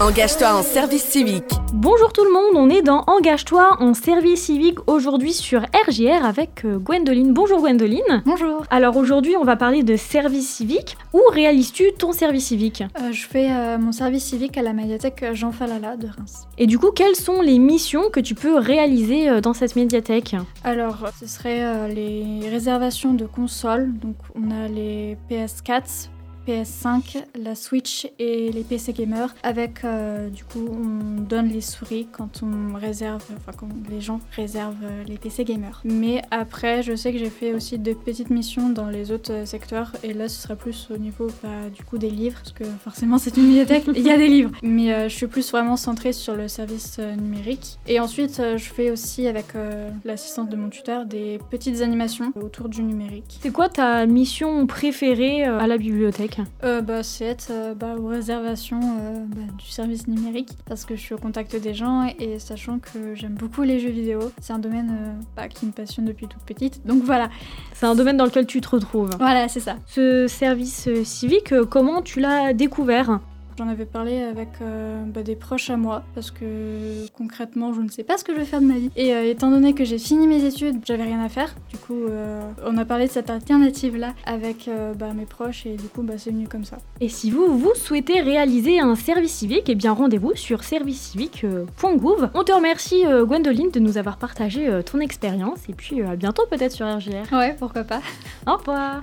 Engage-toi en service civique. Bonjour tout le monde, on est dans Engage-toi en service civique aujourd'hui sur RGR avec euh, Gwendoline. Bonjour Gwendoline. Bonjour. Alors aujourd'hui on va parler de service civique. Où réalises-tu ton service civique? Euh, je fais euh, mon service civique à la médiathèque Jean Falala de Reims. Et du coup quelles sont les missions que tu peux réaliser euh, dans cette médiathèque? Alors, ce serait euh, les réservations de consoles. Donc, on a les PS4, PS5, la Switch et les PC gamers. Avec, euh, du coup, on donne les souris quand on réserve, enfin, quand les gens réservent euh, les PC gamers. Mais après, je sais que j'ai fait aussi de petites missions dans les autres euh, secteurs. Et là, ce serait plus au niveau, bah, du coup, des livres. Parce que forcément, c'est une bibliothèque, il y a des livres. Mais je suis plus vraiment centrée sur le service numérique. Et ensuite, je fais aussi avec euh, l'assistante de mon tuteur des petites animations autour du numérique. C'est quoi ta mission préférée à la bibliothèque? Euh, bah, c'est être euh, bah, aux réservations euh, bah, du service numérique parce que je suis au contact des gens et, et sachant que j'aime beaucoup les jeux vidéo, c'est un domaine euh, bah, qui me passionne depuis toute petite. Donc voilà, C'est un domaine dans lequel tu te retrouves. voilà, c'est ça. Ce service civique, comment tu l'as découvert? J'en avais parlé avec euh, bah, des proches à moi parce que concrètement je ne sais pas ce que je vais faire de ma vie. Et euh, étant donné que j'ai fini mes études, j'avais rien à faire. Du coup, euh, on a parlé de cette alternative là avec bah, mes proches et du coup bah, c'est venu comme ça. Et si vous, vous souhaitez réaliser un service civique, eh bien rendez-vous sur servicecivique.gouv. On te remercie Gwendoline de nous avoir partagé ton expérience et puis à bientôt peut-être sur RGR. Ouais, pourquoi pas. Au revoir